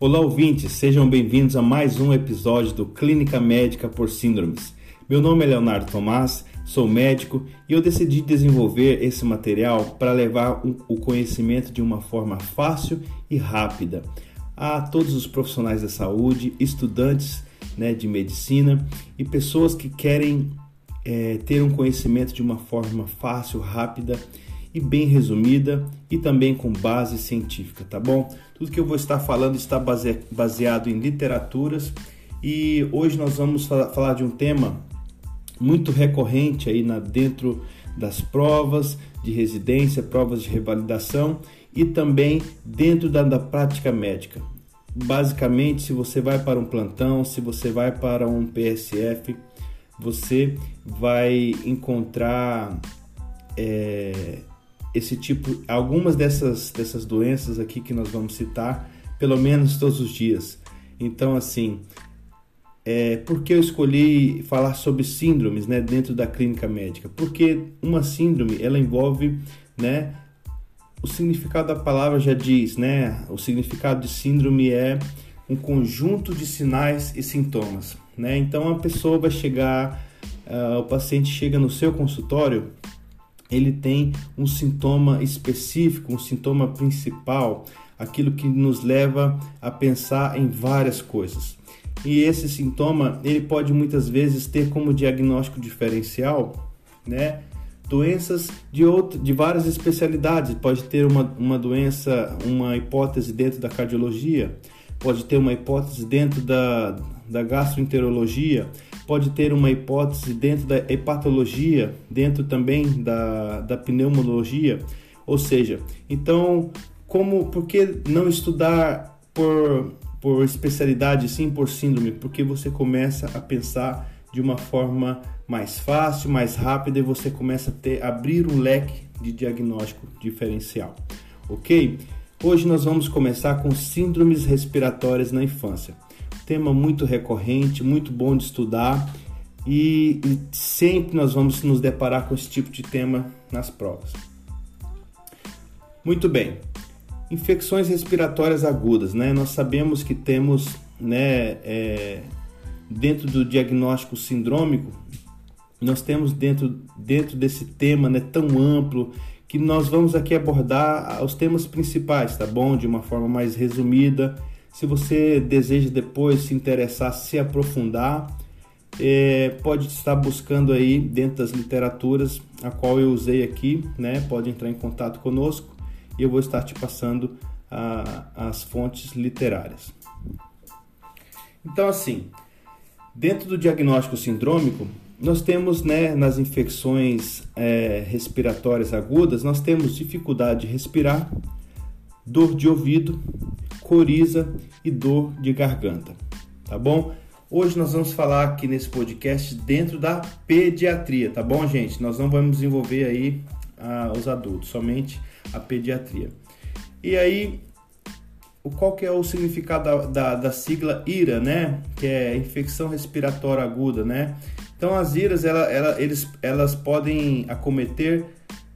Olá, ouvintes, sejam bem-vindos a mais um episódio do Clínica Médica por Síndromes. Meu nome é Leonardo Tomás, sou médico e eu decidi desenvolver esse material para levar o conhecimento de uma forma fácil e rápida a todos os profissionais da saúde, estudantes né, de medicina e pessoas que querem é, ter um conhecimento de uma forma fácil, rápida e bem resumida e também com base científica, tá bom? Tudo que eu vou estar falando está base, baseado em literaturas e hoje nós vamos falar de um tema muito recorrente aí na, dentro das provas de residência, provas de revalidação e também dentro da, da prática médica. Basicamente, se você vai para um plantão, se você vai para um PSF, você vai encontrar é, esse tipo, algumas dessas, dessas doenças aqui que nós vamos citar, pelo menos todos os dias. Então, assim, é, por que eu escolhi falar sobre síndromes né, dentro da clínica médica? Porque uma síndrome ela envolve, né, o significado da palavra já diz, né? O significado de síndrome é um conjunto de sinais e sintomas, né? Então a pessoa vai chegar, uh, o paciente chega no seu consultório ele tem um sintoma específico, um sintoma principal, aquilo que nos leva a pensar em várias coisas. E esse sintoma, ele pode muitas vezes ter como diagnóstico diferencial, né, doenças de, outro, de várias especialidades. Pode ter uma, uma doença, uma hipótese dentro da cardiologia, pode ter uma hipótese dentro da, da gastroenterologia, pode ter uma hipótese dentro da hepatologia, dentro também da, da pneumologia, ou seja, então, como, por que não estudar por, por especialidade, sim por síndrome? Porque você começa a pensar de uma forma mais fácil, mais rápida e você começa a ter, abrir um leque de diagnóstico diferencial, ok? Hoje nós vamos começar com síndromes respiratórias na infância tema muito recorrente, muito bom de estudar e, e sempre nós vamos nos deparar com esse tipo de tema nas provas. Muito bem, infecções respiratórias agudas, né? Nós sabemos que temos, né, é, dentro do diagnóstico sindrômico, nós temos dentro, dentro desse tema, né, tão amplo que nós vamos aqui abordar os temas principais, tá bom? De uma forma mais resumida se você deseja depois se interessar, se aprofundar, é, pode estar buscando aí dentro das literaturas a qual eu usei aqui, né? Pode entrar em contato conosco e eu vou estar te passando a, as fontes literárias. Então, assim, dentro do diagnóstico sindrômico, nós temos, né, nas infecções é, respiratórias agudas, nós temos dificuldade de respirar, dor de ouvido, coriza e dor de garganta, tá bom? Hoje nós vamos falar aqui nesse podcast dentro da pediatria, tá bom, gente? Nós não vamos envolver aí ah, os adultos, somente a pediatria. E aí, qual que é o significado da, da, da, sigla IRA, né? Que é infecção respiratória aguda, né? Então as IRAs, ela, ela, eles, elas podem acometer,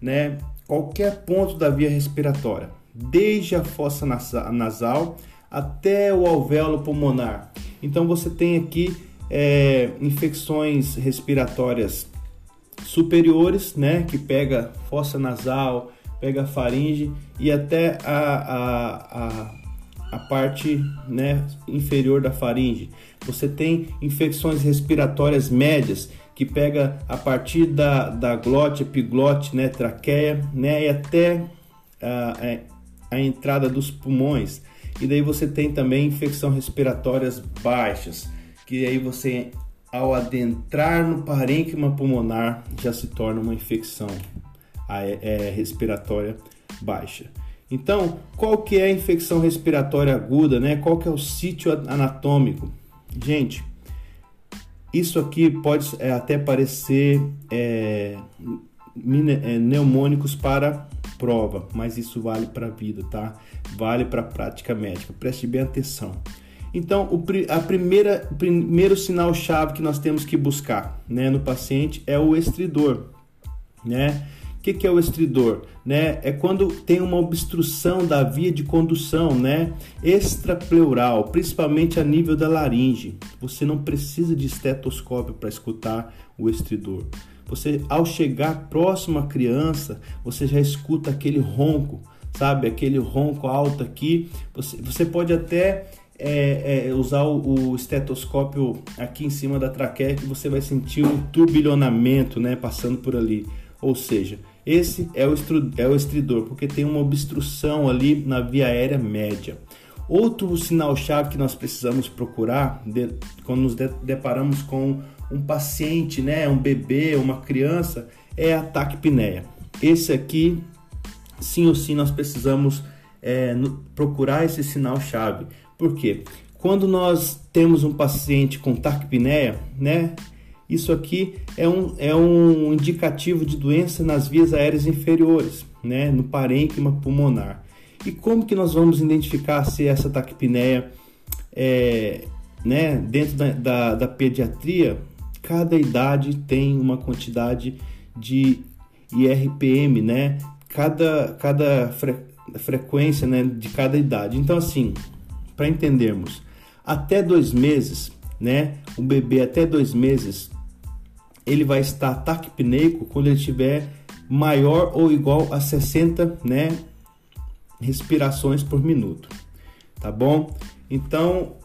né? Qualquer ponto da via respiratória desde a fossa nasal até o alvéolo pulmonar. Então você tem aqui é, infecções respiratórias superiores, né, que pega fossa nasal, pega faringe e até a, a, a, a parte né, inferior da faringe. Você tem infecções respiratórias médias que pega a partir da, da glote, epiglote, né, traqueia, né, e até a, a entrada dos pulmões. E daí você tem também infecção respiratórias baixas, que aí você ao adentrar no parênquima pulmonar já se torna uma infecção é, respiratória baixa. Então, qual que é a infecção respiratória aguda, né? Qual que é o sítio anatômico? Gente, isso aqui pode é, até parecer é, é para prova, mas isso vale para a vida, tá? Vale para a prática médica. Preste bem atenção. Então, o a primeira, primeiro sinal-chave que nós temos que buscar né, no paciente é o estridor, né? O que, que é o estridor? Né? É quando tem uma obstrução da via de condução, né? Extrapleural, principalmente a nível da laringe. Você não precisa de estetoscópio para escutar o estridor. Você, ao chegar próximo à criança, você já escuta aquele ronco, sabe? Aquele ronco alto aqui. Você, você pode até é, é, usar o, o, estetoscópio aqui em cima da traqueia que você vai sentir um turbilhonamento, né? Passando por ali. Ou seja, esse é o, é o estridor, porque tem uma obstrução ali na via aérea média. Outro sinal-chave que nós precisamos procurar de, quando nos de, deparamos com um paciente, né, um bebê, uma criança, é a taquipneia. Esse aqui, sim ou sim, nós precisamos é, procurar esse sinal-chave. Por quê? Quando nós temos um paciente com taquipneia, né, isso aqui é um, é um indicativo de doença nas vias aéreas inferiores, né, no parênquima pulmonar. E como que nós vamos identificar se essa taquipneia é, né, dentro da, da, da pediatria, cada idade tem uma quantidade de IRPM, né? Cada, cada fre, frequência né, de cada idade. Então, assim, para entendermos, até dois meses, né? Um bebê até dois meses ele vai estar taquipneico quando ele tiver maior ou igual a 60 né, respirações por minuto, tá bom? Então,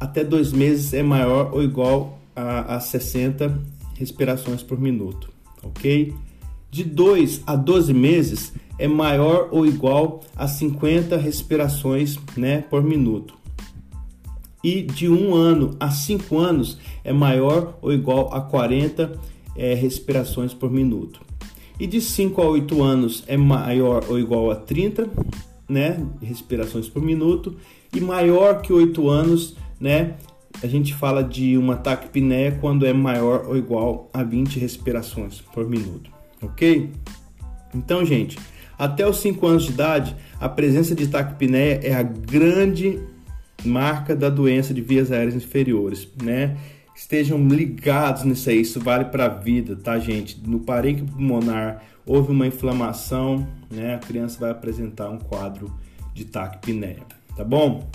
até dois meses é maior ou igual a, a 60 respirações por minuto, ok? De 2 a 12 meses é maior ou igual a 50 respirações né, por minuto e de um ano a cinco anos é maior ou igual a 40 é, respirações por minuto. E de 5 a 8 anos é maior ou igual a 30 né, respirações por minuto. E maior que 8 anos, né, a gente fala de uma taquipneia quando é maior ou igual a 20 respirações por minuto. Ok? Então, gente, até os 5 anos de idade, a presença de taquipneia é a grande marca da doença de vias aéreas inferiores, né? Estejam ligados nisso aí, isso vale para a vida, tá, gente? No parênquima pulmonar houve uma inflamação, né? A criança vai apresentar um quadro de taquipneia, tá bom?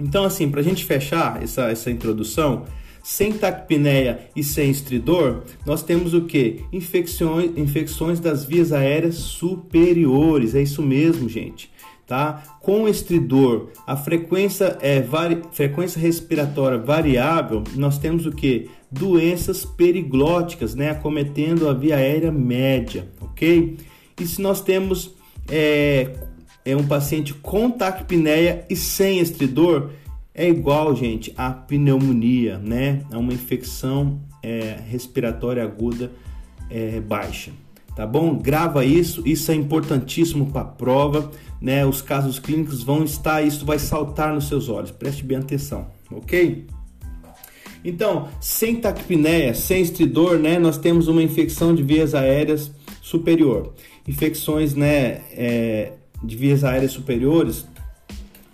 Então, assim, para a gente fechar essa, essa introdução, sem taquipneia e sem estridor, nós temos o que? Infecções, infecções das vias aéreas superiores. É isso mesmo, gente tá? Com estridor, a frequência é vari... frequência respiratória variável, nós temos o que? Doenças periglóticas, né? Acometendo a via aérea média, ok? E se nós temos é, é um paciente com taquipneia e sem estridor, é igual, gente, a pneumonia, né? A uma infecção é, respiratória aguda é, baixa tá bom? Grava isso, isso é importantíssimo para a prova, né? Os casos clínicos vão estar, isso vai saltar nos seus olhos, preste bem atenção, ok? Então, sem taquipneia, sem estridor, né? Nós temos uma infecção de vias aéreas superior. Infecções, né? É, de vias aéreas superiores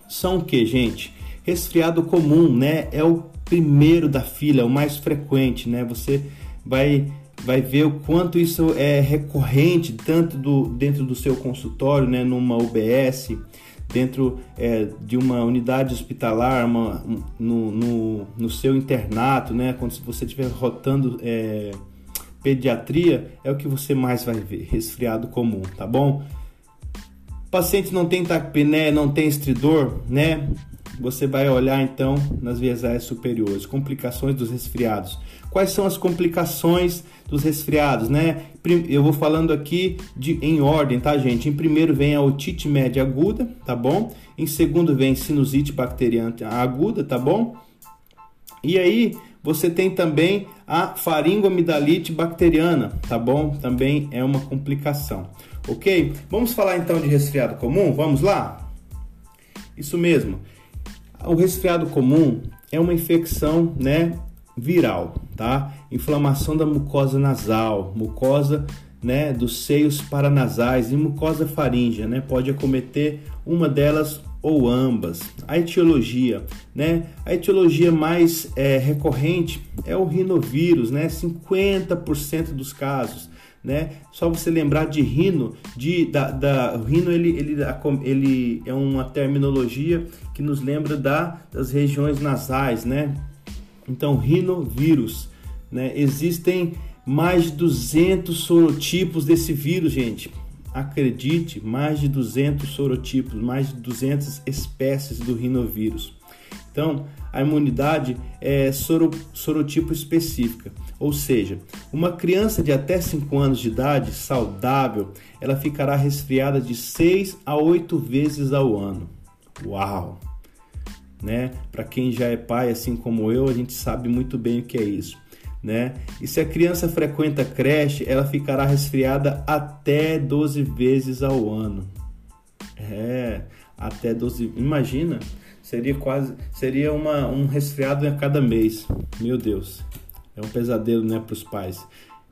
são o que, gente? Resfriado comum, né? É o primeiro da fila, é o mais frequente, né? Você vai vai ver o quanto isso é recorrente tanto do, dentro do seu consultório, né, numa UBS, dentro é, de uma unidade hospitalar, uma, no, no, no, seu internato, né, quando você estiver rotando é, pediatria, é o que você mais vai ver, resfriado comum, tá bom? Paciente não tem taquipneia, não tem estridor, né? Você vai olhar então nas vias aéreas superiores, complicações dos resfriados. Quais são as complicações dos resfriados, né? Eu vou falando aqui de, em ordem, tá, gente? Em primeiro vem a otite média aguda, tá bom? Em segundo vem sinusite bacteriana aguda, tá bom? E aí você tem também a faringoamidalite bacteriana, tá bom? Também é uma complicação, ok? Vamos falar então de resfriado comum? Vamos lá? Isso mesmo. O resfriado comum é uma infecção, né, viral, tá? Inflamação da mucosa nasal, mucosa né, dos seios paranasais e mucosa faríngea, né? Pode acometer uma delas ou ambas. A etiologia, né? A etiologia mais é, recorrente é o rinovírus, né? 50% dos casos, né? Só você lembrar de rino, de da, da rino ele, ele, ele é uma terminologia que nos lembra da, das regiões nasais, né? Então, rinovírus, né? Existem mais de 200 sorotipos desse vírus, gente. Acredite, mais de 200 sorotipos, mais de 200 espécies do rinovírus. Então, a imunidade é soro, sorotipo específica, ou seja, uma criança de até 5 anos de idade saudável, ela ficará resfriada de 6 a 8 vezes ao ano. Uau! Né? Para quem já é pai, assim como eu, a gente sabe muito bem o que é isso né? E se a criança frequenta creche, ela ficará resfriada até 12 vezes ao ano. É, até 12. Imagina, seria quase, seria uma, um resfriado a cada mês. Meu Deus, é um pesadelo, né, para os pais,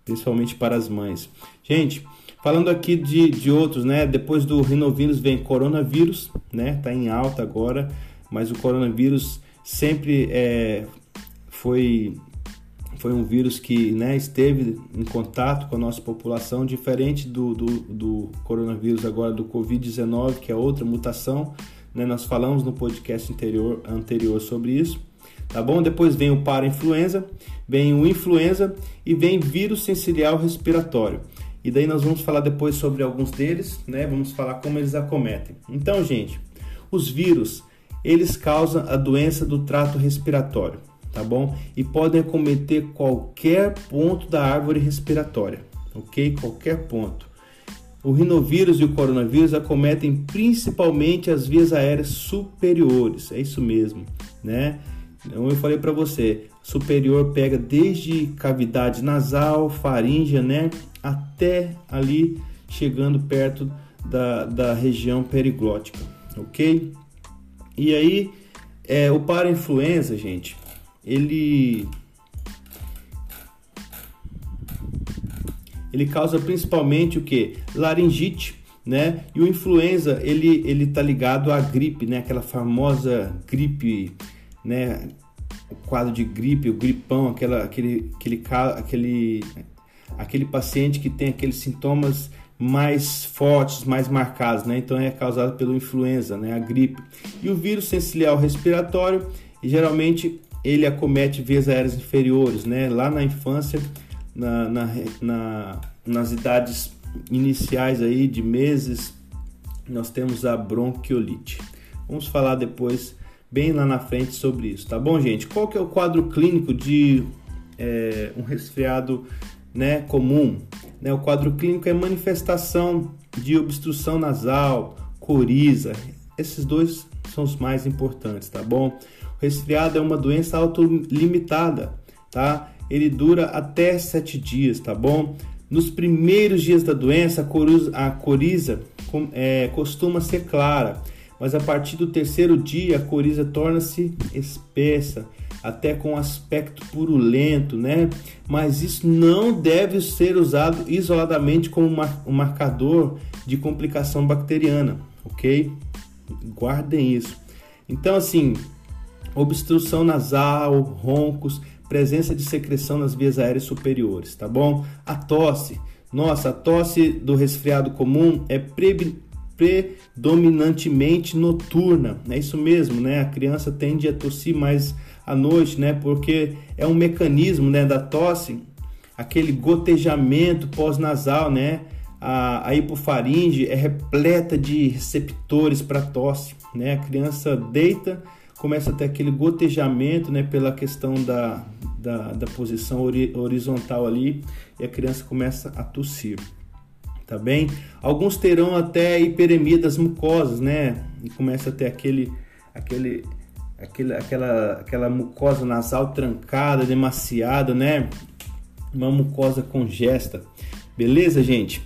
principalmente para as mães. Gente, falando aqui de, de outros, né? Depois do rinovírus vem coronavírus, né? Tá em alta agora, mas o coronavírus sempre é, foi foi um vírus que né, esteve em contato com a nossa população, diferente do, do, do coronavírus agora do Covid-19, que é outra mutação. Né, nós falamos no podcast anterior, anterior sobre isso. Tá bom? Depois vem o para-influenza, vem o influenza e vem vírus sensorial respiratório. E daí nós vamos falar depois sobre alguns deles, né? Vamos falar como eles acometem. Então, gente, os vírus, eles causam a doença do trato respiratório tá bom? E podem acometer qualquer ponto da árvore respiratória, ok? Qualquer ponto. O rinovírus e o coronavírus acometem principalmente as vias aéreas superiores, é isso mesmo, né? Então eu falei para você, superior pega desde cavidade nasal, faríngea, né? Até ali chegando perto da, da região periglótica, ok? E aí, é, o para-influenza, gente, ele ele causa principalmente o que? Laringite, né? E o influenza, ele ele tá ligado à gripe, né? Aquela famosa gripe, né? O quadro de gripe, o gripão, aquela aquele aquele aquele aquele paciente que tem aqueles sintomas mais fortes, mais marcados, né? Então é causado pelo influenza, né? A gripe. E o vírus sensorial respiratório, geralmente ele acomete vias aéreas inferiores, né? Lá na infância, na, na, na, nas idades iniciais aí de meses, nós temos a bronquiolite. Vamos falar depois, bem lá na frente, sobre isso, tá bom, gente? Qual que é o quadro clínico de é, um resfriado né, comum? Né, o quadro clínico é manifestação de obstrução nasal, coriza. Esses dois são os mais importantes, tá bom? resfriado é uma doença autolimitada, tá? Ele dura até sete dias, tá bom? Nos primeiros dias da doença, a coriza, a coriza é, costuma ser clara, mas a partir do terceiro dia a coriza torna-se espessa, até com aspecto purulento, né? Mas isso não deve ser usado isoladamente como um marcador de complicação bacteriana, ok? Guardem isso. Então, assim, obstrução nasal, roncos, presença de secreção nas vias aéreas superiores, tá bom? A tosse, nossa, a tosse do resfriado comum é predominantemente noturna, é isso mesmo, né? A criança tende a tossir mais à noite, né? Porque é um mecanismo, né, da tosse, aquele gotejamento pós-nasal, né? A, a hipofaringe é repleta de receptores para tosse, né? A criança deita começa a ter aquele gotejamento, né, pela questão da, da, da posição ori horizontal ali, e a criança começa a tossir, tá bem? Alguns terão até hiperemia das mucosas, né, e começa a ter aquele, aquele, aquele, aquela, aquela mucosa nasal trancada, demasiada, né, uma mucosa congesta, beleza, gente?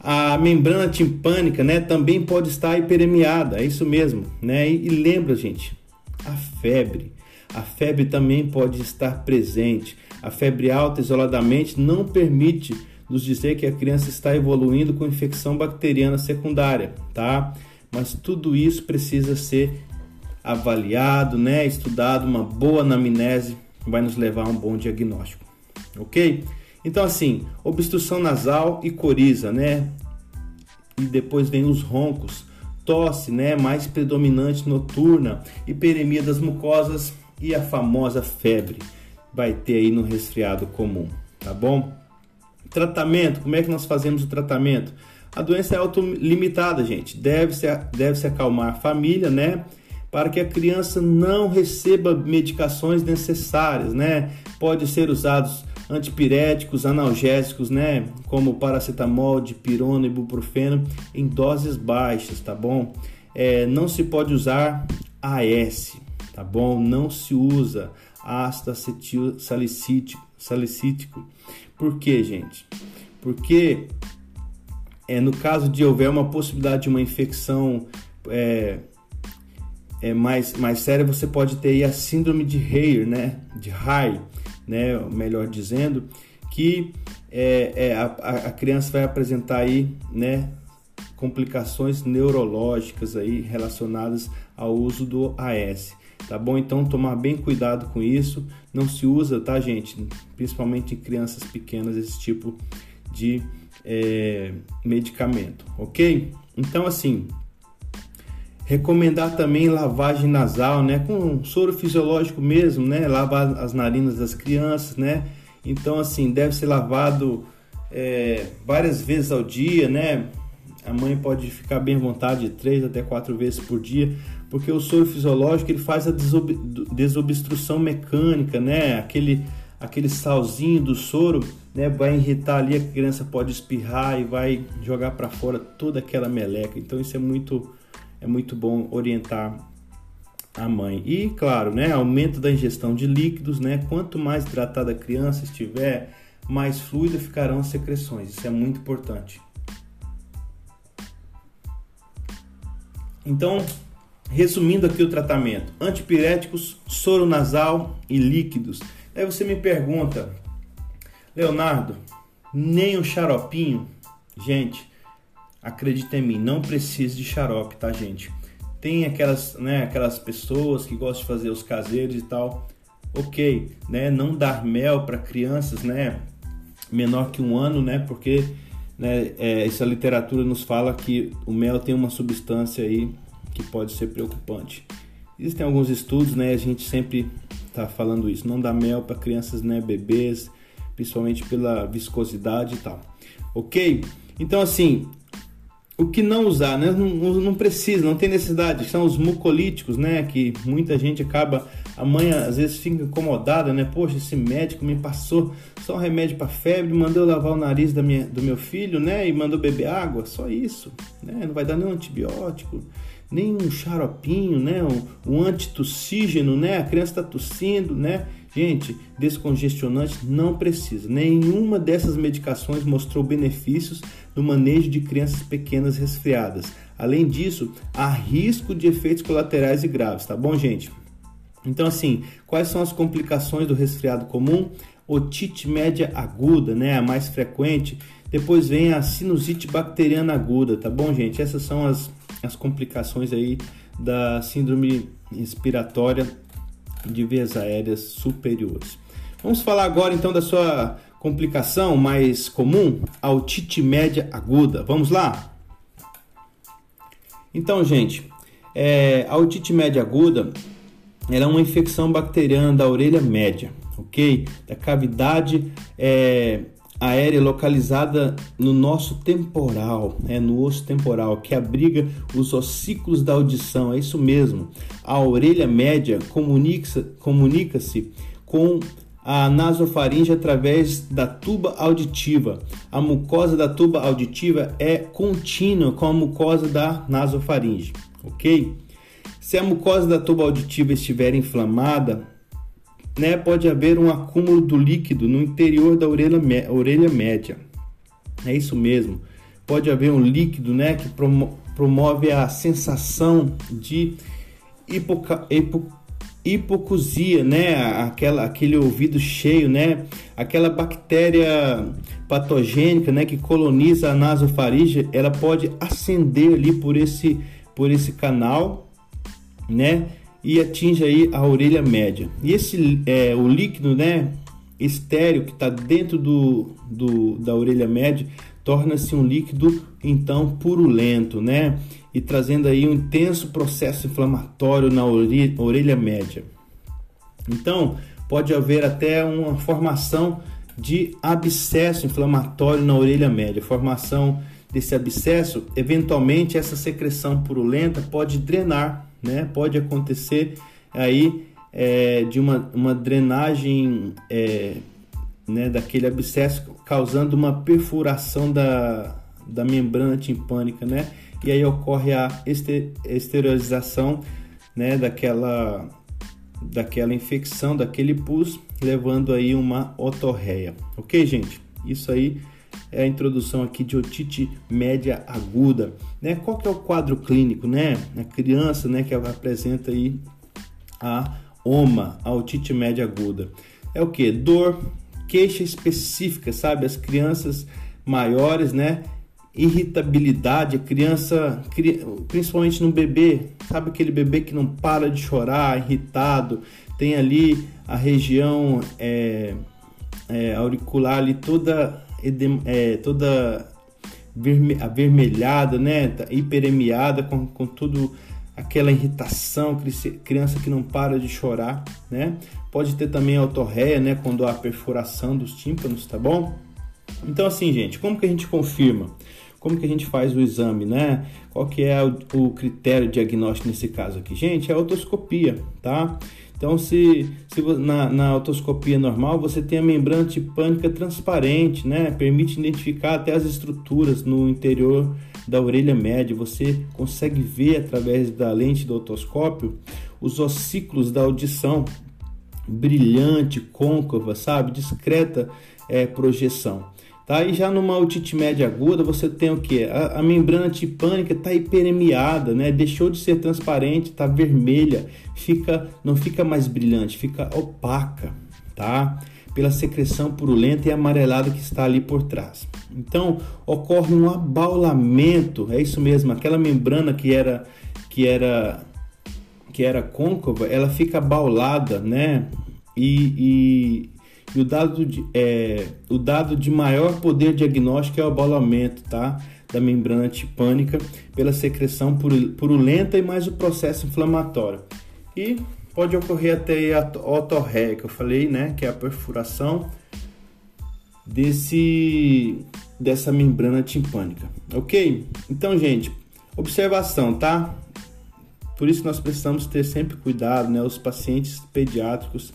A membrana timpânica, né, também pode estar hiperemiada, é isso mesmo, né? E, e lembra, gente, a febre. A febre também pode estar presente. A febre alta isoladamente não permite nos dizer que a criança está evoluindo com infecção bacteriana secundária, tá? Mas tudo isso precisa ser avaliado, né? Estudado, uma boa anamnese vai nos levar a um bom diagnóstico, ok? Então, assim, obstrução nasal e coriza, né? E depois vem os roncos, tosse, né? Mais predominante noturna, hiperemia das mucosas e a famosa febre. Vai ter aí no resfriado comum, tá bom? Tratamento, como é que nós fazemos o tratamento? A doença é autolimitada, gente. Deve-se deve -se acalmar a família, né? Para que a criança não receba medicações necessárias, né? Pode ser usados antipiréticos, analgésicos, né? Como paracetamol, dipirona ibuprofeno em doses baixas, tá bom? É, não se pode usar AS, tá bom? Não se usa ácido acetil salicítico, salicítico. Por quê, gente? Porque é, no caso de houver uma possibilidade de uma infecção é, é mais, mais séria, você pode ter a síndrome de Hair, né? De Hay, né? Melhor dizendo, que é, é a, a criança vai apresentar aí, né? Complicações neurológicas aí relacionadas ao uso do AS tá bom? Então tomar bem cuidado com isso. Não se usa, tá, gente? Principalmente em crianças pequenas, esse tipo de é, medicamento, ok? Então, assim, recomendar também lavagem nasal, né? Com soro fisiológico mesmo, né? Lavar as narinas das crianças, né? Então, assim, deve ser lavado é, várias vezes ao dia, né? A mãe pode ficar bem à vontade, três até quatro vezes por dia, porque o soro fisiológico ele faz a desob desobstrução mecânica, né? Aquele, aquele salzinho do soro né, vai irritar ali, a criança pode espirrar e vai jogar para fora toda aquela meleca. Então isso é muito, é muito bom orientar a mãe. E claro, né, aumento da ingestão de líquidos, né? Quanto mais hidratada a criança estiver, mais fluida ficarão as secreções. Isso é muito importante. Então, Resumindo aqui o tratamento: antipiréticos, soro nasal e líquidos. Aí você me pergunta, Leonardo, nem o xaropinho? Gente, acredita em mim, não precisa de xarope, tá, gente? Tem aquelas, né, aquelas pessoas que gostam de fazer os caseiros e tal. Ok, né? Não dar mel para crianças, né? Menor que um ano, né? Porque né, é, essa literatura nos fala que o mel tem uma substância aí que pode ser preocupante. Existem alguns estudos, né? A gente sempre está falando isso. Não dá mel para crianças, né? Bebês, principalmente pela viscosidade e tal. Ok? Então, assim, o que não usar, né? Não, não precisa, não tem necessidade. São os mucolíticos, né? Que muita gente acaba. A mãe às vezes fica incomodada, né? Poxa, esse médico me passou só um remédio para febre, mandou lavar o nariz da minha, do meu filho, né? E mandou beber água, só isso, né? Não vai dar nenhum antibiótico nem um xaropinho, né? Um, um antitussígeno, né? A criança está tossindo, né? Gente, descongestionante não precisa. Nenhuma dessas medicações mostrou benefícios no manejo de crianças pequenas resfriadas. Além disso, há risco de efeitos colaterais e graves, tá bom, gente? Então, assim, quais são as complicações do resfriado comum? Otite média aguda, né? A mais frequente. Depois vem a sinusite bacteriana aguda, tá bom, gente? Essas são as as complicações aí da síndrome respiratória de vias aéreas superiores. Vamos falar agora então da sua complicação mais comum, a otite média aguda. Vamos lá? Então, gente, é, a otite média aguda é uma infecção bacteriana da orelha média, ok? Da cavidade é, aérea localizada no nosso temporal, é no osso temporal, que abriga os ossículos da audição. É isso mesmo. A orelha média comunica-se comunica com a nasofaringe através da tuba auditiva. A mucosa da tuba auditiva é contínua com a mucosa da nasofaringe, ok? Se a mucosa da tuba auditiva estiver inflamada, né, pode haver um acúmulo do líquido no interior da orelha, orelha média. É isso mesmo. Pode haver um líquido né, que promove a sensação de hipoca, hipo, hipocusia, né? Aquela, aquele ouvido cheio, né? Aquela bactéria patogênica, né? Que coloniza a nasofaringe, ela pode ascender ali por esse, por esse canal, né? E atinge aí a orelha média. E esse é, o líquido, né, estéreo que está dentro do, do, da orelha média torna-se um líquido então purulento, né? E trazendo aí um intenso processo inflamatório na orelha média. Então, pode haver até uma formação de abscesso inflamatório na orelha média. Formação desse abscesso, eventualmente essa secreção purulenta pode drenar, né? Pode acontecer aí é, de uma, uma drenagem é, né, daquele abscesso, causando uma perfuração da, da membrana timpânica, né? E aí ocorre a esterilização, né, daquela daquela infecção, daquele pus, levando aí uma otorreia. OK, gente? Isso aí é a introdução aqui de otite média aguda, né? Qual que é o quadro clínico, né? A criança, né, que apresenta aí a OMA, a otite média aguda. É o que? Dor, queixa específica, sabe? As crianças maiores, né? Irritabilidade, a criança, principalmente no bebê, sabe aquele bebê que não para de chorar, irritado, tem ali a região é, é, auricular ali toda, é, toda verme, avermelhada, né? Tá hiperemiada com, com tudo aquela irritação, criança que não para de chorar, né? Pode ter também a otorreia, né, quando há perfuração dos tímpanos, tá bom? Então assim, gente, como que a gente confirma? Como que a gente faz o exame, né? Qual que é o, o critério diagnóstico nesse caso aqui? Gente, é a otoscopia, tá? Então, se, se na, na otoscopia normal você tem a membrana tipânica transparente, né? Permite identificar até as estruturas no interior da orelha média. Você consegue ver através da lente do otoscópio os ossículos da audição, brilhante, côncava, sabe? Discreta é, projeção. Tá? E já numa otite média aguda, você tem o que? A, a, membrana tipânica está hiperemiada, né? deixou de ser transparente, está vermelha, fica, não fica mais brilhante, fica opaca, tá? pela secreção purulenta e amarelada que está ali por trás. Então ocorre um abaulamento, é isso mesmo, aquela membrana que era que era que era côncava, ela fica abaulada, né? E, e, e o, dado de, é, o dado de maior poder diagnóstico é o abaulamento, tá? Da membrana tipânica pela secreção purulenta e mais o processo inflamatório. E pode ocorrer até a otorreia, que eu falei, né? Que é a perfuração desse dessa membrana timpânica, ok? Então, gente, observação, tá? Por isso nós precisamos ter sempre cuidado, né? Os pacientes pediátricos,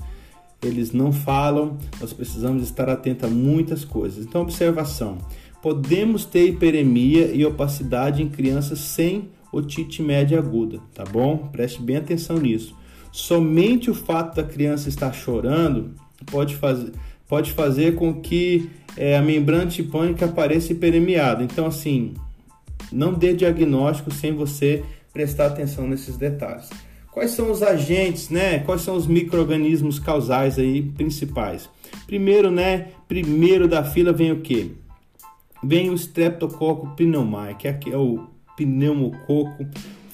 eles não falam, nós precisamos estar atentos a muitas coisas. Então, observação. Podemos ter hiperemia e opacidade em crianças sem otite média aguda, tá bom? Preste bem atenção nisso. Somente o fato da criança estar chorando pode fazer, pode fazer com que é, a membrana tipânica apareça hiperemiada. Então, assim, não dê diagnóstico sem você prestar atenção nesses detalhes. Quais são os agentes, né? Quais são os micro-organismos causais aí principais? Primeiro, né? Primeiro da fila vem o quê? Vem o Streptococcus pneumoniae, que é o pneumococo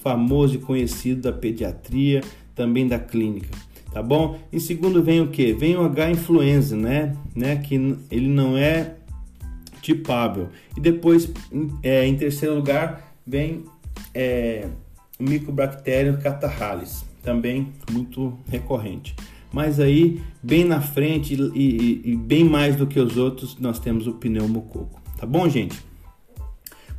famoso e conhecido da pediatria, também da clínica, tá bom? Em segundo vem o que? Vem o H influenza, né? né? Que ele não é tipável. E depois, é, em terceiro lugar, vem é, o catarrhalis, também muito recorrente. Mas aí, bem na frente e, e, e, bem mais do que os outros, nós temos o pneumococo. Tá bom, gente?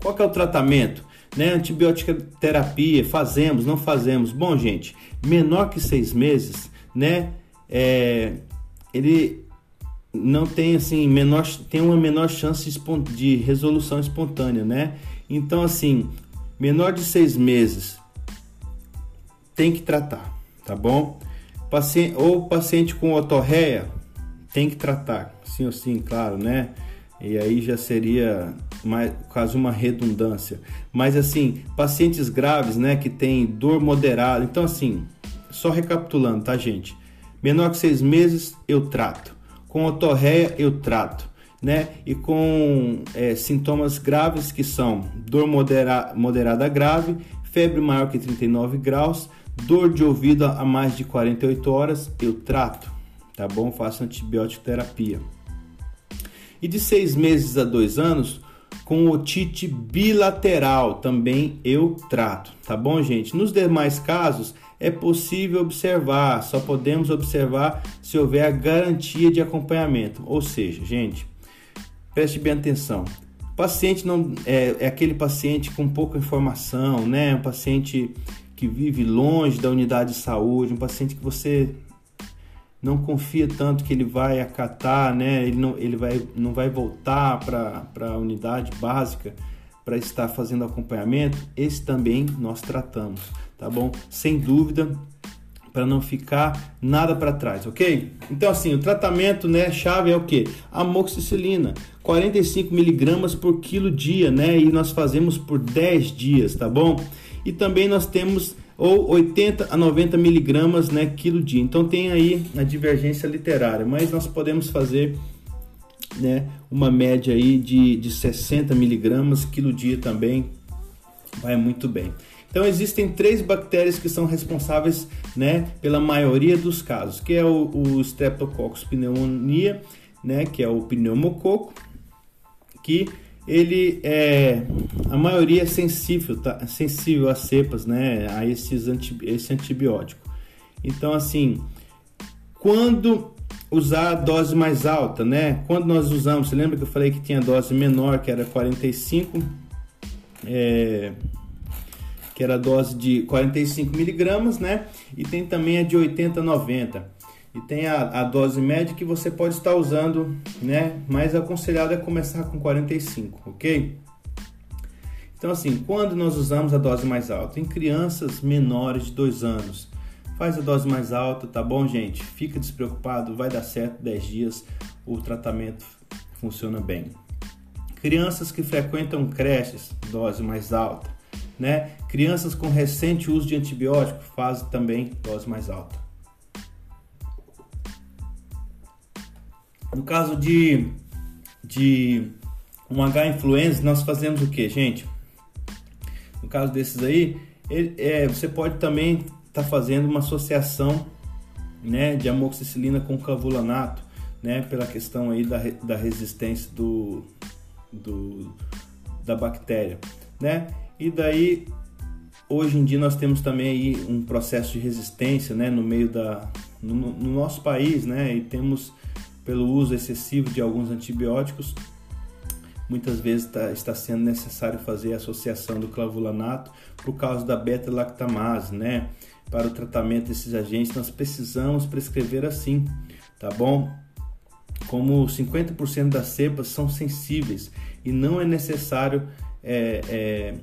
Qual que é o tratamento? Né? Antibiótica terapia, fazemos, não fazemos? Bom, gente, menor que seis meses, né? É, ele não tem assim menor tem uma menor chance de resolução espontânea, né? Então assim, menor de seis meses tem que tratar, tá bom? Paciente, ou paciente com otorreia tem que tratar, sim ou sim, claro, né? E aí já seria mais, quase uma redundância. Mas assim, pacientes graves, né, que tem dor moderada. Então assim, só recapitulando, tá, gente? Menor que seis meses eu trato. Com otorreia eu trato, né? E com é, sintomas graves que são dor modera moderada grave, febre maior que 39 graus, Dor de ouvido a mais de 48 horas, eu trato, tá bom? Faço antibiótico terapia. E de seis meses a dois anos, com otite bilateral também eu trato, tá bom, gente? Nos demais casos é possível observar, só podemos observar se houver a garantia de acompanhamento. Ou seja, gente, preste bem atenção. O paciente não é, é aquele paciente com pouca informação, né? Um paciente que vive longe da unidade de saúde, um paciente que você não confia tanto que ele vai acatar, né? Ele não, ele vai, não vai voltar para a unidade básica para estar fazendo acompanhamento. Esse também nós tratamos, tá bom? Sem dúvida, para não ficar nada para trás, ok? Então assim, o tratamento, né, chave é o que? Amoxicilina, 45 miligramas por quilo dia, né? E nós fazemos por 10 dias, tá bom? E também nós temos ou 80 a 90 miligramas né, quilo dia. Então tem aí a divergência literária, mas nós podemos fazer né, uma média aí de, de 60 miligramas quilo dia também vai muito bem. Então existem três bactérias que são responsáveis né, pela maioria dos casos, que é o, o Streptococcus pneumonia, né, que é o pneumococo, que ele é a maioria é sensível, tá? sensível a cepas, né? A esses anti, esse antibiótico. Então, assim, quando usar a dose mais alta, né? Quando nós usamos, você lembra que eu falei que tinha dose menor, que era 45, é, que era a dose de 45 miligramas, né? E tem também a de 80 90 e tem a, a, dose média que você pode estar usando, né? Mas aconselhado é começar com 45, ok? Então, assim, quando nós usamos a dose mais alta? Em crianças menores de 2 anos. Faz a dose mais alta, tá bom, gente? Fica despreocupado, vai dar certo 10 dias, o tratamento funciona bem. Crianças que frequentam creches, dose mais alta, né? Crianças com recente uso de antibiótico, faz também dose mais alta. No caso de, de um H influenza, nós fazemos o que, gente? No caso desses aí, ele, é, você pode também estar tá fazendo uma associação né, de amoxicilina com clavulanato, né, pela questão aí da, da resistência do, do, da bactéria, né? E daí, hoje em dia nós temos também aí um processo de resistência, né, no meio da, no, no nosso país, né, e temos pelo uso excessivo de alguns antibióticos, muitas vezes tá, está sendo necessário fazer a associação do clavulanato por causa da beta-lactamase, né? Para o tratamento desses agentes, nós precisamos prescrever assim, tá bom? Como 50% das cepas são sensíveis e não é necessário é, é,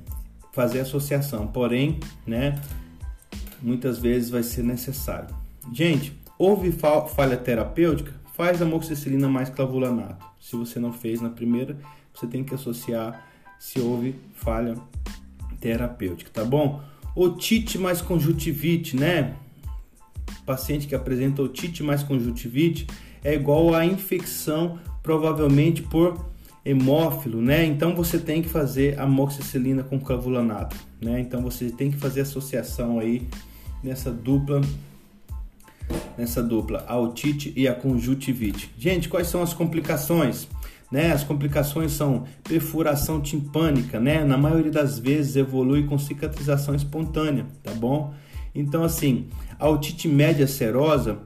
fazer associação, porém, né? Muitas vezes vai ser necessário. Gente, houve falha terapêutica? Faz amoxicilina mais clavulanato. Se você não fez na primeira, você tem que associar se houve falha terapêutica, tá bom? Otite mais conjuntivite, né? Paciente que apresenta otite mais conjuntivite é igual a infecção provavelmente por hemófilo, né? Então você tem que fazer amoxicilina com clavulanato, né? Então você tem que fazer associação aí nessa dupla nessa dupla, a otite e a conjuntivite. Gente, quais são as complicações? Né? As complicações são perfuração timpânica, né? Na maioria das vezes evolui com cicatrização espontânea, tá bom? Então, assim, a otite média serosa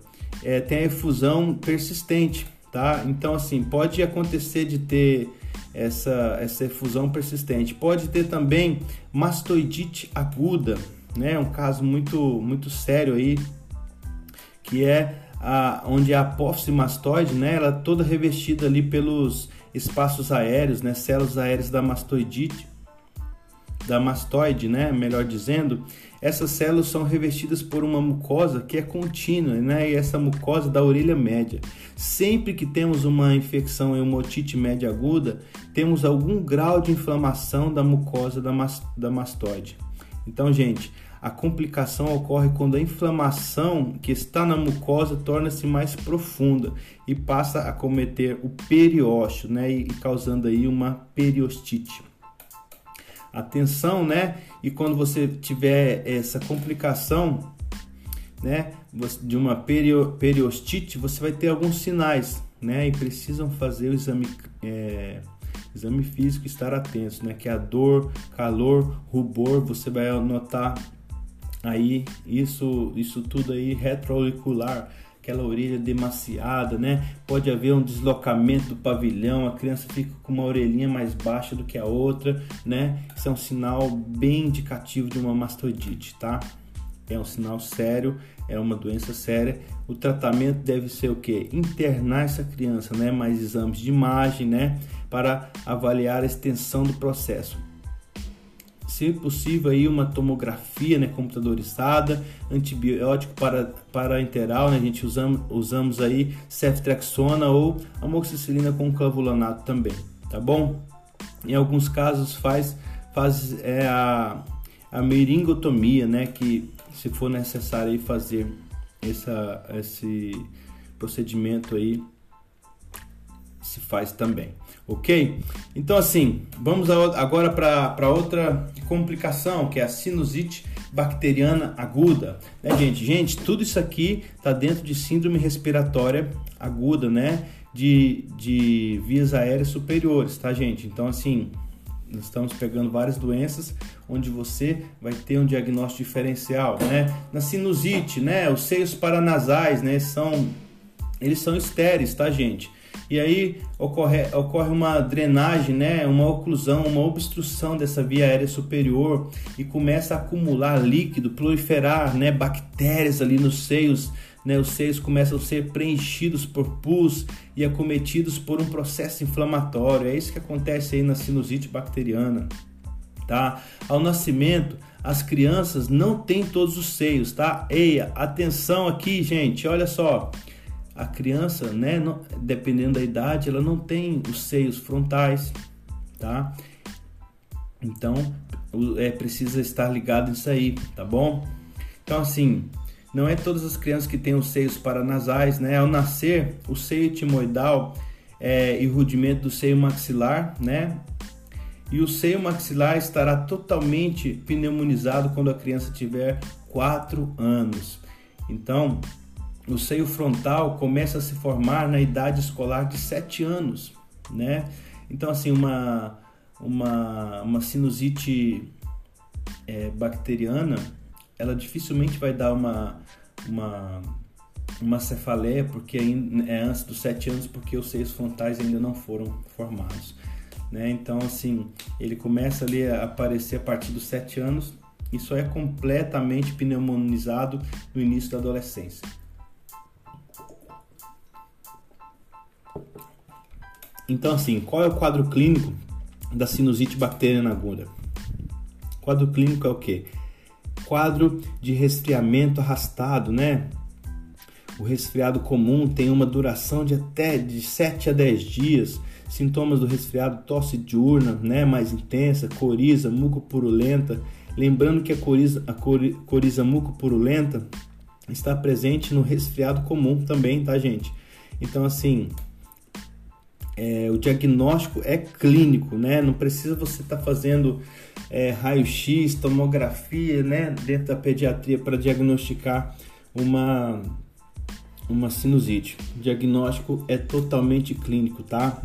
é, tem a efusão persistente, tá? Então, assim, pode acontecer de ter essa, essa efusão persistente. Pode ter também mastoidite aguda, né? Um caso muito, muito sério aí, que é a, onde a apófise mastoide, né, ela é toda revestida ali pelos espaços aéreos, né, células aéreas da mastoidite, da mastoide, né, melhor dizendo, essas células são revestidas por uma mucosa que é contínua, né, e essa mucosa da orelha média. Sempre que temos uma infecção em uma otite média aguda, temos algum grau de inflamação da mucosa da, da mastoide. Então, gente, a complicação ocorre quando a inflamação que está na mucosa torna-se mais profunda e passa a cometer o periósteo, né, e causando aí uma periostite. Atenção, né? E quando você tiver essa complicação, né, de uma perio, periostite, você vai ter alguns sinais, né, e precisam fazer o exame, é, exame físico, estar atentos, né, que é a dor, calor, rubor, você vai notar aí isso, isso tudo aí retroauricular, aquela orelha demasiada, né? Pode haver um deslocamento do pavilhão, a criança fica com uma orelhinha mais baixa do que a outra, né? Isso é um sinal bem indicativo de uma mastoidite, tá? É um sinal sério, é uma doença séria. O tratamento deve ser o que? Internar essa criança, né? Mais exames de imagem, né? Para avaliar a extensão do processo se possível aí uma tomografia né, computadorizada, antibiótico para, para né, a gente usamos, usamos aí ceftriaxona ou amoxicilina com clavulanato também, tá bom? Em alguns casos faz, faz é, a, a meringotomia, né, que se for necessário aí fazer essa, esse procedimento aí se faz também, ok? Então assim, vamos agora para outra complicação que é a sinusite bacteriana aguda, né, gente? Gente, tudo isso aqui está dentro de síndrome respiratória aguda, né? De, de vias aéreas superiores, tá, gente? Então assim, nós estamos pegando várias doenças onde você vai ter um diagnóstico diferencial, né? Na sinusite, né? Os seios paranasais, né? São eles são estéreis, tá, gente? E aí ocorre, ocorre uma drenagem, né, uma oclusão, uma obstrução dessa via aérea superior e começa a acumular líquido, proliferar né, bactérias ali nos seios. Né, os seios começam a ser preenchidos por pus e acometidos por um processo inflamatório. É isso que acontece aí na sinusite bacteriana. Tá? Ao nascimento, as crianças não têm todos os seios, tá? Eia, atenção aqui, gente, olha só a criança, né, não, dependendo da idade, ela não tem os seios frontais, tá? Então, é precisa estar ligado nisso aí, tá bom? Então, assim, não é todas as crianças que têm os seios paranasais, né? Ao nascer, o seio timoidal é, e o rudimento do seio maxilar, né? E o seio maxilar estará totalmente pneumonizado quando a criança tiver 4 anos. Então, o seio frontal começa a se formar na idade escolar de 7 anos, né? Então, assim, uma, uma, uma sinusite é, bacteriana, ela dificilmente vai dar uma, uma, uma cefaleia porque é antes dos 7 anos, porque os seios frontais ainda não foram formados. Né? Então, assim, ele começa ali a aparecer a partir dos 7 anos e só é completamente pneumonizado no início da adolescência. Então, assim, qual é o quadro clínico da sinusite bacteriana aguda? Quadro clínico é o quê? Quadro de resfriamento arrastado, né? O resfriado comum tem uma duração de até de 7 a 10 dias. Sintomas do resfriado, tosse diurna, né, mais intensa, coriza, mucopurulenta. Lembrando que a coriza, a coriza mucopurulenta está presente no resfriado comum também, tá, gente? Então, assim, é, o diagnóstico é clínico, né? Não precisa você estar tá fazendo é, raio-x, tomografia, né? Dentro da pediatria para diagnosticar uma, uma sinusite. O diagnóstico é totalmente clínico, tá?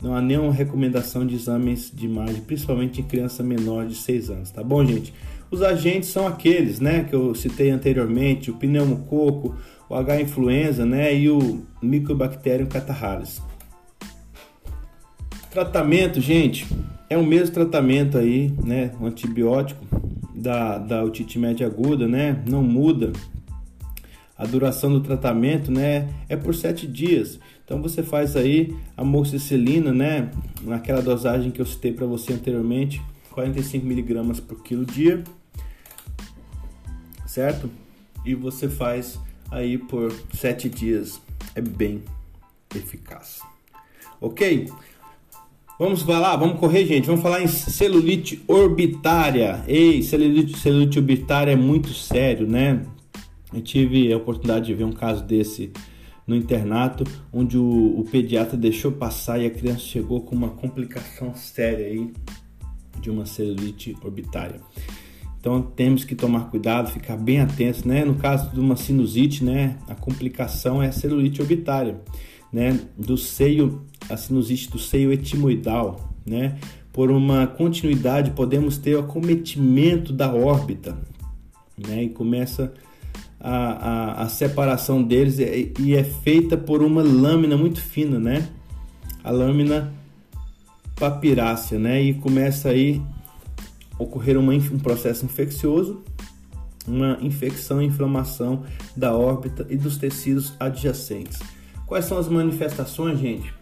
Não há nenhuma recomendação de exames de imagem, principalmente em criança menor de 6 anos, tá bom, gente? Os agentes são aqueles, né, que eu citei anteriormente, o pneumococo, o H influenza, né, e o Mycobacterium catarrhalis. Tratamento, gente, é o mesmo tratamento aí, né, o antibiótico da, da otite média aguda, né, não muda. A duração do tratamento, né, é por sete dias. Então você faz aí a moxicilina, né, naquela dosagem que eu citei para você anteriormente, 45 miligramas por quilo dia, certo? E você faz aí por sete dias é bem eficaz. Ok? Vamos lá, vamos correr, gente. Vamos falar em celulite orbitária. Ei, celulite, celulite orbitária é muito sério, né? Eu tive a oportunidade de ver um caso desse no internato, onde o, o pediatra deixou passar e a criança chegou com uma complicação séria aí de uma celulite orbitária. Então temos que tomar cuidado, ficar bem atentos, né? No caso de uma sinusite, né, a complicação é a celulite orbitária, né, do seio, a sinusite do seio etimoidal, né? Por uma continuidade podemos ter o acometimento da órbita, né? E começa a, a, a separação deles e, e é feita por uma lâmina muito fina, né? A lâmina papirácea, né? E começa aí ocorrer uma, um processo infeccioso, uma infecção e inflamação da órbita e dos tecidos adjacentes. Quais são as manifestações, gente?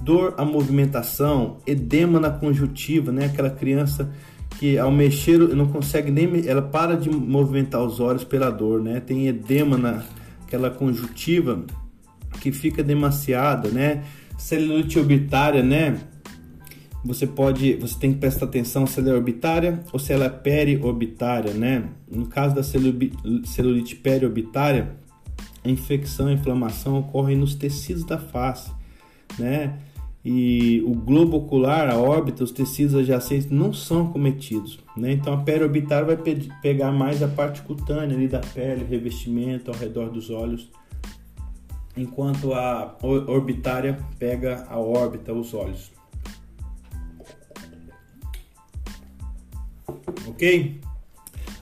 Dor à movimentação, edema na conjuntiva, né? Aquela criança que ao mexer não consegue nem ela para de movimentar os olhos pela dor, né? Tem edema na aquela conjuntiva que fica demasiada, né? Celulite orbitária, né? Você pode, você tem que prestar atenção se ela é orbitária ou se ela é periorbitária, né? No caso da celulite periorbitária, a infecção, a inflamação ocorre nos tecidos da face, né? e o globo ocular, a órbita, os tecidos adjacentes não são cometidos. Né? Então a pele orbitária vai pe pegar mais a parte cutânea ali da pele, revestimento ao redor dos olhos, enquanto a orbitária pega a órbita, os olhos. Ok?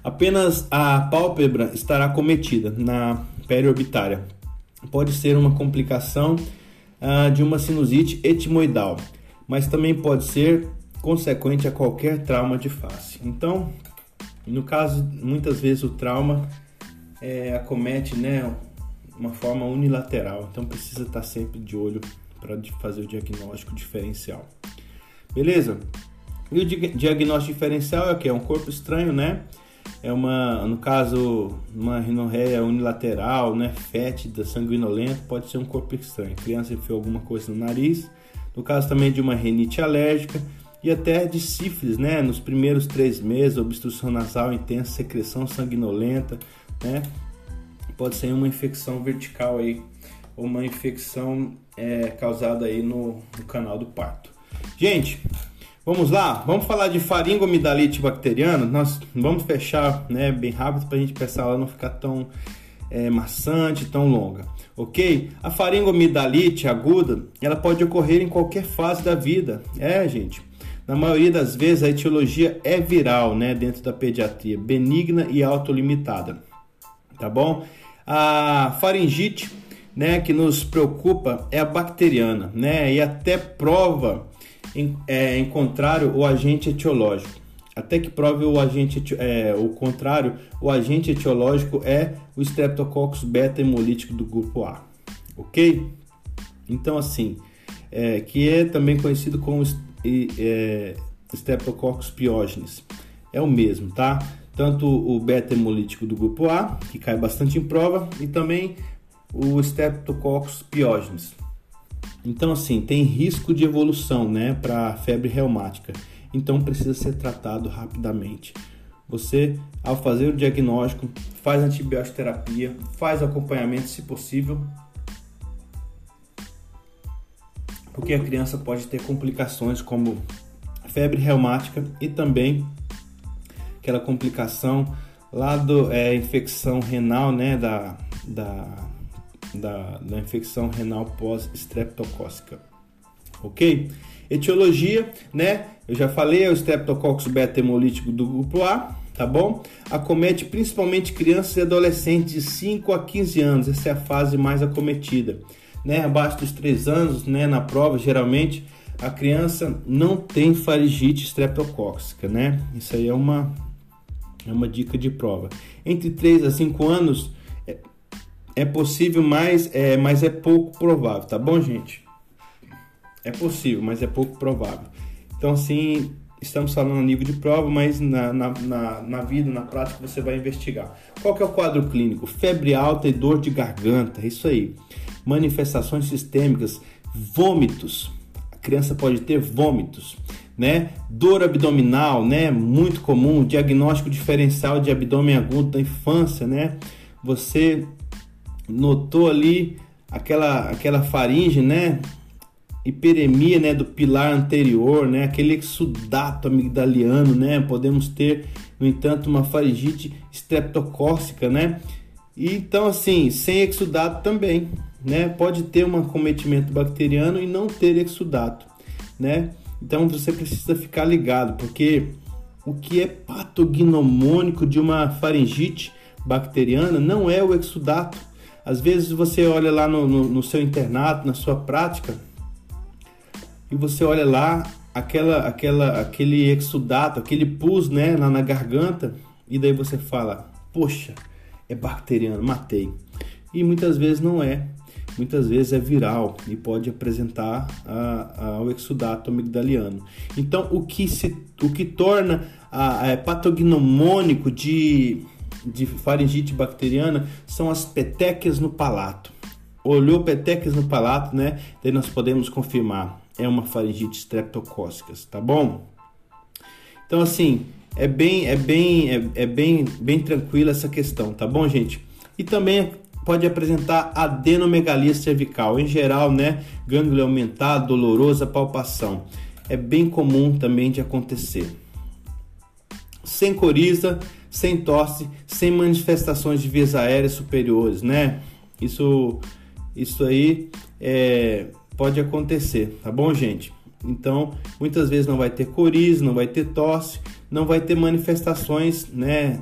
Apenas a pálpebra estará cometida na pele orbitária. Pode ser uma complicação ah, de uma sinusite etimoidal, mas também pode ser consequente a qualquer trauma de face. Então, no caso, muitas vezes o trauma é, acomete né, uma forma unilateral, então precisa estar sempre de olho para fazer o diagnóstico diferencial. Beleza? E o diagnóstico diferencial é o que? É um corpo estranho, né? é uma, no caso, uma rinorreia unilateral, né, fétida, sanguinolenta, pode ser um corpo estranho. A criança enfiou alguma coisa no nariz. No caso também de uma renite alérgica e até de sífilis, né, nos primeiros três meses, obstrução nasal intensa, secreção sanguinolenta, né, pode ser uma infecção vertical aí, ou uma infecção é, causada aí no, no canal do parto. Gente, Vamos lá, vamos falar de faringomidalite bacteriana. Nós vamos fechar né, bem rápido para a gente pensar ela não ficar tão é, maçante, tão longa, ok? A faringomidalite aguda, ela pode ocorrer em qualquer fase da vida. É, gente. Na maioria das vezes a etiologia é viral, né, dentro da pediatria, benigna e autolimitada, tá bom? A faringite, né, que nos preocupa é a bacteriana, né, e até prova é, contrário o agente etiológico. Até que prove o agente é, o contrário, o agente etiológico é o Streptococcus beta hemolítico do grupo A, ok? Então assim, é, que é também conhecido como é, Streptococcus pyogenes, é o mesmo, tá? Tanto o beta hemolítico do grupo A, que cai bastante em prova, e também o Streptococcus pyogenes. Então, assim, tem risco de evolução, né, para febre reumática. Então, precisa ser tratado rapidamente. Você, ao fazer o diagnóstico, faz antibioterapia, faz acompanhamento, se possível, porque a criança pode ter complicações como febre reumática e também aquela complicação lá do é, infecção renal, né, da, da da, da infecção renal pós-streptocócica. Ok? Etiologia, né? Eu já falei, é o Streptococcus beta hemolítico do grupo A, tá bom? Acomete principalmente crianças e adolescentes de 5 a 15 anos, essa é a fase mais acometida. Né? Abaixo dos 3 anos, né, na prova, geralmente a criança não tem faringite streptocócica, né? Isso aí é uma, é uma dica de prova. Entre 3 a 5 anos, é possível, mas é, mas é pouco provável, tá bom, gente? É possível, mas é pouco provável. Então, assim, estamos falando a nível de prova, mas na, na, na, na, vida, na prática, você vai investigar. Qual que é o quadro clínico? Febre alta e dor de garganta, é isso aí. Manifestações sistêmicas, vômitos. A criança pode ter vômitos, né? Dor abdominal, né? Muito comum. Diagnóstico diferencial de abdômen agudo da infância, né? Você notou ali aquela, aquela faringe, né? hiperemia, né, do pilar anterior, né, aquele exudato amigdaliano, né, podemos ter, no entanto, uma faringite streptocócica, né, e, então assim, sem exudato também, né, pode ter um acometimento bacteriano e não ter exudato, né, então você precisa ficar ligado, porque o que é patognomônico de uma faringite bacteriana não é o exudato. Às vezes você olha lá no, no, no seu internato, na sua prática, e você olha lá aquela, aquela, aquele exudato, aquele pus, né, lá na garganta, e daí você fala, poxa, é bacteriano, matei. E muitas vezes não é. Muitas vezes é viral e pode apresentar a, a, o exudato amigdaliano. Então, o que, se, o que torna a, a patognomônico de, de faringite bacteriana são as petequias no palato. Olhou petequias no palato, né? Daí nós podemos confirmar é uma faringite streptocócica, tá bom? Então assim, é bem é bem é, é bem bem tranquila essa questão, tá bom, gente? E também pode apresentar adenomegalia cervical, em geral, né, gânglio aumentado, dolorosa palpação. É bem comum também de acontecer. Sem coriza, sem tosse, sem manifestações de vias aéreas superiores, né? Isso isso aí é pode acontecer, tá bom, gente? Então, muitas vezes não vai ter coriza, não vai ter tosse, não vai ter manifestações, né,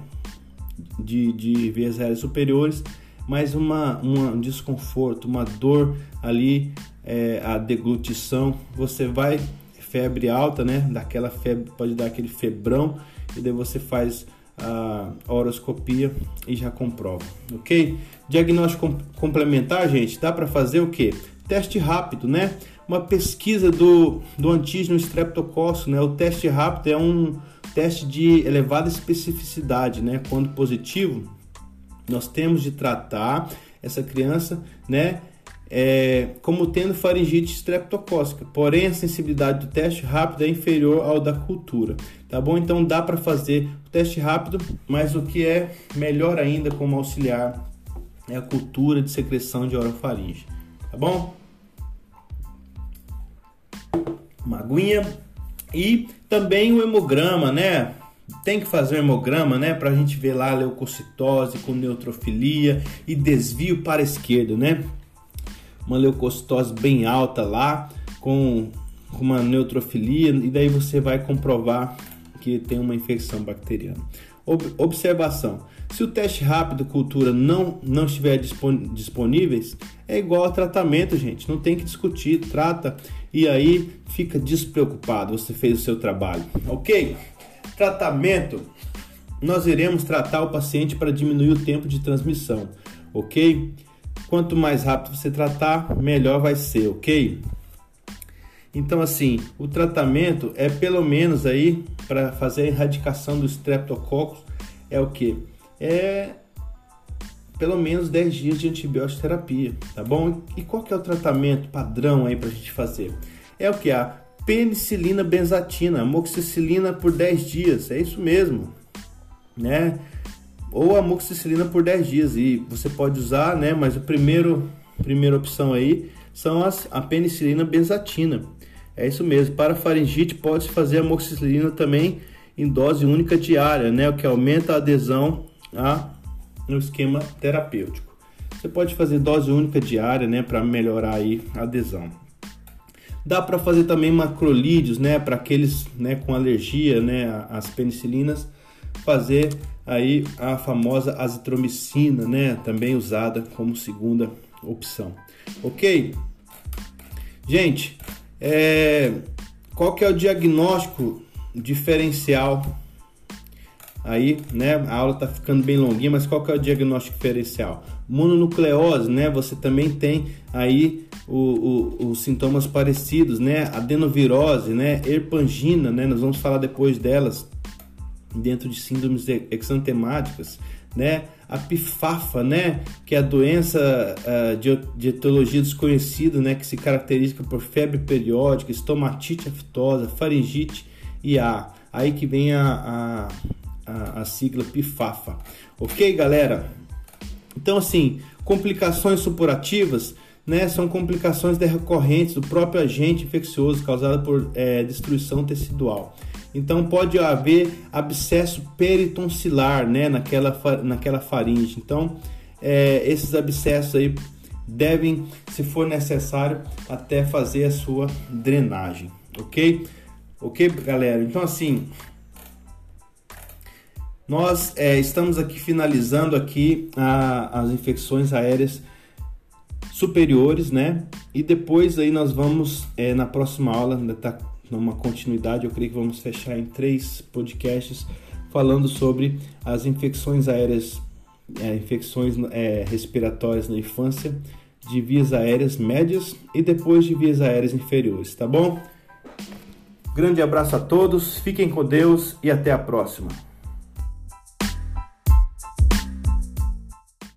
de, de vias aéreas superiores, mas uma, uma, um desconforto, uma dor ali, é, a deglutição, você vai, febre alta, né, daquela febre, pode dar aquele febrão, e daí você faz a horoscopia e já comprova, ok? Diagnóstico complementar, gente, dá para fazer o que? teste rápido, né? Uma pesquisa do, do antígeno streptococcus, né? O teste rápido é um teste de elevada especificidade, né? Quando positivo, nós temos de tratar essa criança, né? É, como tendo faringite streptocócica, porém a sensibilidade do teste rápido é inferior ao da cultura, tá bom? Então dá para fazer o teste rápido, mas o que é melhor ainda como auxiliar é a cultura de secreção de orofaringe, tá bom? uma aguinha e também o hemograma, né? Tem que fazer o hemograma, né? Para a gente ver lá a leucocitose com neutrofilia e desvio para a esquerda, né? Uma leucocitose bem alta lá com uma neutrofilia e daí você vai comprovar tem uma infecção bacteriana. Observação: se o teste rápido cultura não, não estiver disponíveis, é igual ao tratamento, gente. Não tem que discutir, trata e aí fica despreocupado. Você fez o seu trabalho, ok? Tratamento: nós iremos tratar o paciente para diminuir o tempo de transmissão, ok? Quanto mais rápido você tratar, melhor vai ser, ok? Então, assim, o tratamento é pelo menos aí para fazer a erradicação do streptococcus é o que? É pelo menos 10 dias de antibiótico terapia, tá bom? E qual que é o tratamento padrão aí para a gente fazer? É o que? A penicilina benzatina, amoxicilina por 10 dias, é isso mesmo, né? Ou amoxicilina por 10 dias e você pode usar, né? Mas o primeiro, primeira opção aí são as, a penicilina benzatina. É isso mesmo. Para faringite pode-se fazer amoxicilina também em dose única diária, né? O que aumenta a adesão a, no esquema terapêutico. Você pode fazer dose única diária, né? Para melhorar aí a adesão. Dá para fazer também macrolídeos, né? Para aqueles né, com alergia, né? As penicilinas. Fazer aí a famosa azitromicina, né? Também usada como segunda opção. Ok? Gente, é, qual que é o diagnóstico diferencial? Aí, né, a aula tá ficando bem longuinha, mas qual que é o diagnóstico diferencial? Mononucleose, né? Você também tem aí o, o, os sintomas parecidos, né? Adenovirose, né? Erpangina, né? Nós vamos falar depois delas dentro de síndromes exantemáticas, né? A pifafa, né? Que é a doença uh, de, de etiologia desconhecida, né? Que se caracteriza por febre periódica, estomatite aftosa, faringite e a aí que vem a, a, a, a sigla pifafa. Ok, galera? Então, assim, complicações supurativas né, são complicações decorrentes do próprio agente infeccioso causado por é, destruição tecidual. Então pode haver abscesso peritonsilar né, naquela, naquela faringe. Então é, esses abscessos aí devem, se for necessário, até fazer a sua drenagem, ok? Ok, galera? Então assim, nós é, estamos aqui finalizando aqui a, as infecções aéreas superiores, né? E depois aí nós vamos é, na próxima aula, ainda tá numa continuidade, eu creio que vamos fechar em três podcasts falando sobre as infecções aéreas, é, infecções é, respiratórias na infância, de vias aéreas médias e depois de vias aéreas inferiores, tá bom? Grande abraço a todos, fiquem com Deus e até a próxima.